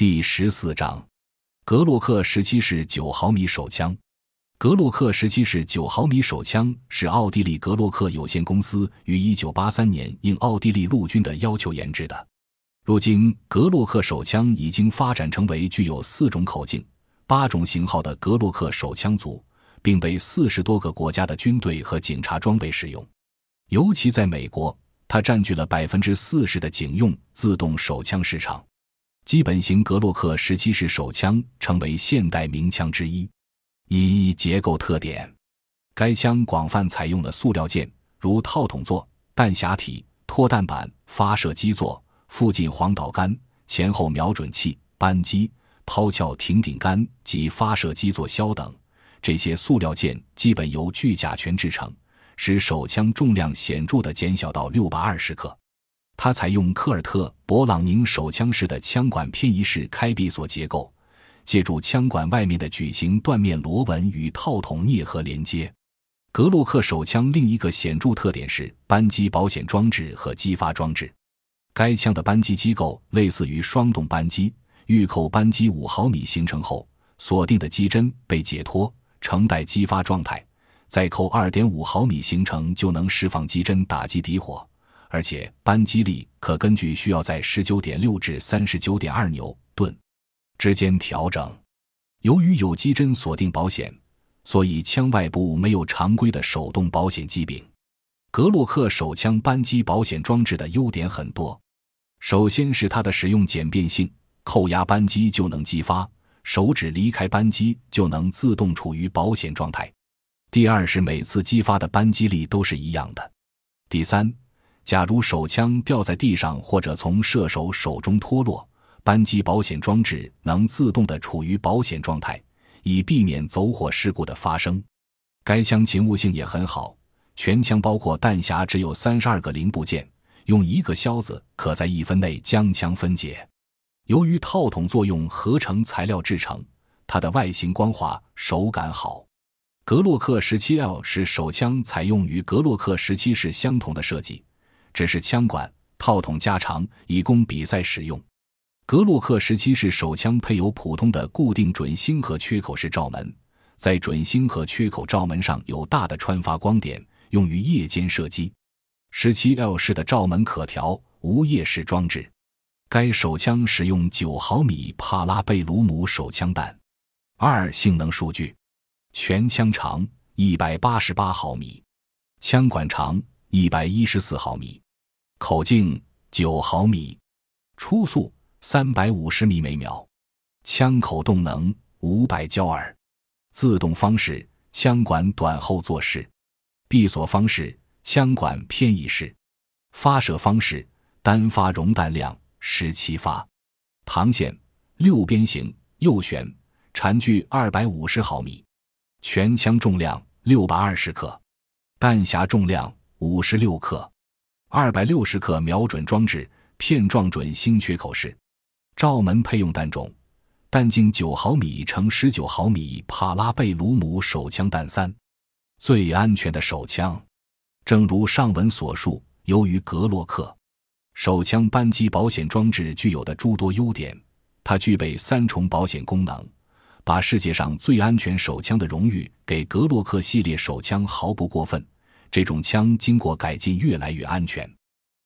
第十四章，格洛克十七式九毫米手枪。格洛克十七式九毫米手枪是奥地利格洛克有限公司于一九八三年应奥地利陆军的要求研制的。如今，格洛克手枪已经发展成为具有四种口径、八种型号的格洛克手枪组，并被四十多个国家的军队和警察装备使用。尤其在美国，它占据了百分之四十的警用自动手枪市场。基本型格洛克十七式手枪成为现代名枪之一。一结构特点：该枪广泛采用了塑料件，如套筒座、弹匣体、脱弹板、发射基座、附近黄导杆、前后瞄准器、扳机、抛壳停顶杆及发射基座销等。这些塑料件基本由聚甲醛制成，使手枪重量显著地减小到六百二十克。它采用科尔特·勃朗宁手枪式的枪管偏移式开闭锁结构，借助枪管外面的矩形断面螺纹与套筒啮合连接。格洛克手枪另一个显著特点是扳机保险装置和激发装置。该枪的扳机机构类似于双动扳机，预扣扳机五毫米形成后，锁定的机针被解脱，呈待激发状态，再扣二点五毫米形成就能释放机针打击敌火。而且扳机力可根据需要在十九点六至三十九点二牛顿之间调整。由于有机针锁定保险，所以枪外部没有常规的手动保险机柄。格洛克手枪扳机保险装置的优点很多，首先是它的使用简便性，扣压扳机就能激发，手指离开扳机就能自动处于保险状态。第二是每次激发的扳机力都是一样的。第三。假如手枪掉在地上或者从射手手中脱落，扳机保险装置能自动的处于保险状态，以避免走火事故的发生。该枪勤务性也很好，全枪包括弹匣只有三十二个零部件，用一个销子可在一分内将枪分解。由于套筒作用合成材料制成，它的外形光滑，手感好。格洛克十七 L 是手枪采用与格洛克十七式相同的设计。只是枪管套筒加长，以供比赛使用。格洛克十七式手枪配有普通的固定准星和缺口式罩门，在准星和缺口罩门上有大的穿发光点，用于夜间射击。十七 L 式的罩门可调，无夜视装置。该手枪使用九毫米帕拉贝鲁姆手枪弹。二性能数据：全枪长一百八十八毫米，枪管长。一百一十四毫米，口径九毫米，初速三百五十米每秒，枪口动能五百焦耳，自动方式枪管短后坐式，闭锁方式枪管偏移式，发射方式单发容弹量十七发，膛线六边形右旋，缠距二百五十毫米，全枪重量六百二十克，弹匣重量。五十六克，二百六十克瞄准装置，片状准星缺口式，罩门配用弹种，弹径九毫米乘十九毫米帕拉贝鲁姆手枪弹三，最安全的手枪。正如上文所述，由于格洛克手枪扳机保险装置具有的诸多优点，它具备三重保险功能，把世界上最安全手枪的荣誉给格洛克系列手枪毫不过分。这种枪经过改进，越来越安全。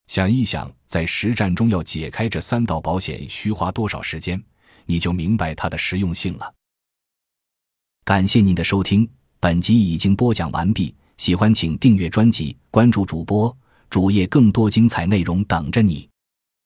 想一想，在实战中要解开这三道保险需花多少时间，你就明白它的实用性了。感谢您的收听，本集已经播讲完毕。喜欢请订阅专辑，关注主播主页，更多精彩内容等着你。